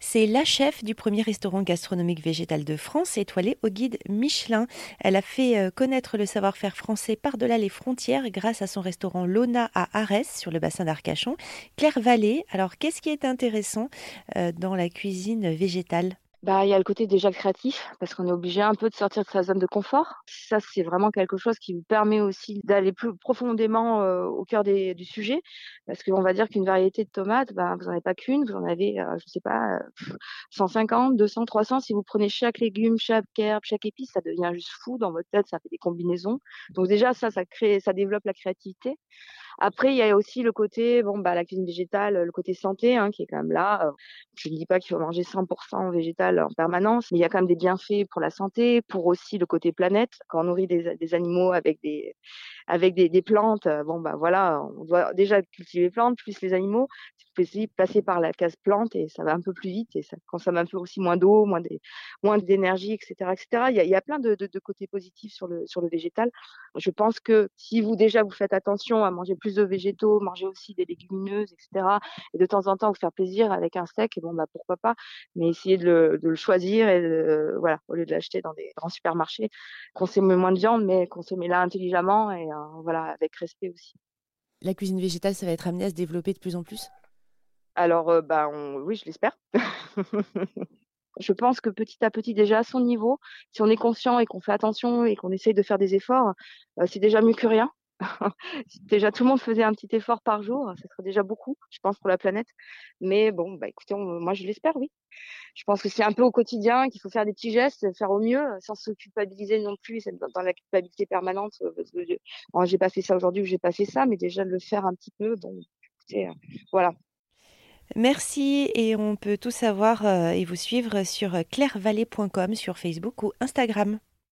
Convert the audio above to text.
C'est la chef du premier restaurant gastronomique végétal de France, étoilé au guide Michelin. Elle a fait euh, connaître le savoir-faire français par-delà les frontières grâce à son restaurant Lona à Arès, sur le bassin d'Arcachon. Claire Vallée, alors qu'est-ce qui est intéressant euh, dans la cuisine végétale? Bah, il y a le côté déjà créatif, parce qu'on est obligé un peu de sortir de sa zone de confort. Ça, c'est vraiment quelque chose qui vous permet aussi d'aller plus profondément euh, au cœur des, du sujet, parce qu'on va dire qu'une variété de tomates, bah, vous n'en avez pas qu'une, vous en avez, euh, je sais pas, 150, 200, 300. Si vous prenez chaque légume, chaque herbe, chaque épice, ça devient juste fou dans votre tête, ça fait des combinaisons. Donc déjà, ça, ça crée, ça développe la créativité. Après, il y a aussi le côté, bon, bah, la cuisine végétale, le côté santé, hein, qui est quand même là. Je ne dis pas qu'il faut manger 100% végétal en permanence, mais il y a quand même des bienfaits pour la santé, pour aussi le côté planète. Quand on nourrit des, animaux avec des, avec des, plantes, bon, bah, voilà, on doit déjà cultiver les plantes, plus les animaux. C'est possible passer par la case plante et ça va un peu plus vite et ça consomme un peu aussi moins d'eau, moins des, moins d'énergie, etc., etc. Il y a, il y a plein de, de, de côtés positifs sur le, sur le végétal. Je pense que si vous déjà vous faites attention à manger plus de végétaux, manger aussi des légumineuses, etc. Et de temps en temps vous faire plaisir avec un steak, et bon bah pourquoi pas, mais essayer de le, de le choisir et de, voilà au lieu de l'acheter dans des grands supermarchés, consommer moins de viande, mais consommer là intelligemment et euh, voilà avec respect aussi. La cuisine végétale, ça va être amené à se développer de plus en plus? Alors euh, bah on, oui, je l'espère. Je pense que petit à petit, déjà à son niveau, si on est conscient et qu'on fait attention et qu'on essaye de faire des efforts, euh, c'est déjà mieux que rien. déjà tout le monde faisait un petit effort par jour, ce serait déjà beaucoup, je pense, pour la planète. Mais bon, bah écoutez, moi je l'espère, oui. Je pense que c'est un peu au quotidien qu'il faut faire des petits gestes, faire au mieux, sans se culpabiliser non plus, dans la culpabilité permanente. Euh, parce que oh, j'ai pas fait ça aujourd'hui ou j'ai pas fait ça, mais déjà le faire un petit peu. Bon, euh, voilà, Merci et on peut tout savoir euh, et vous suivre sur clairevallée.com sur Facebook ou Instagram.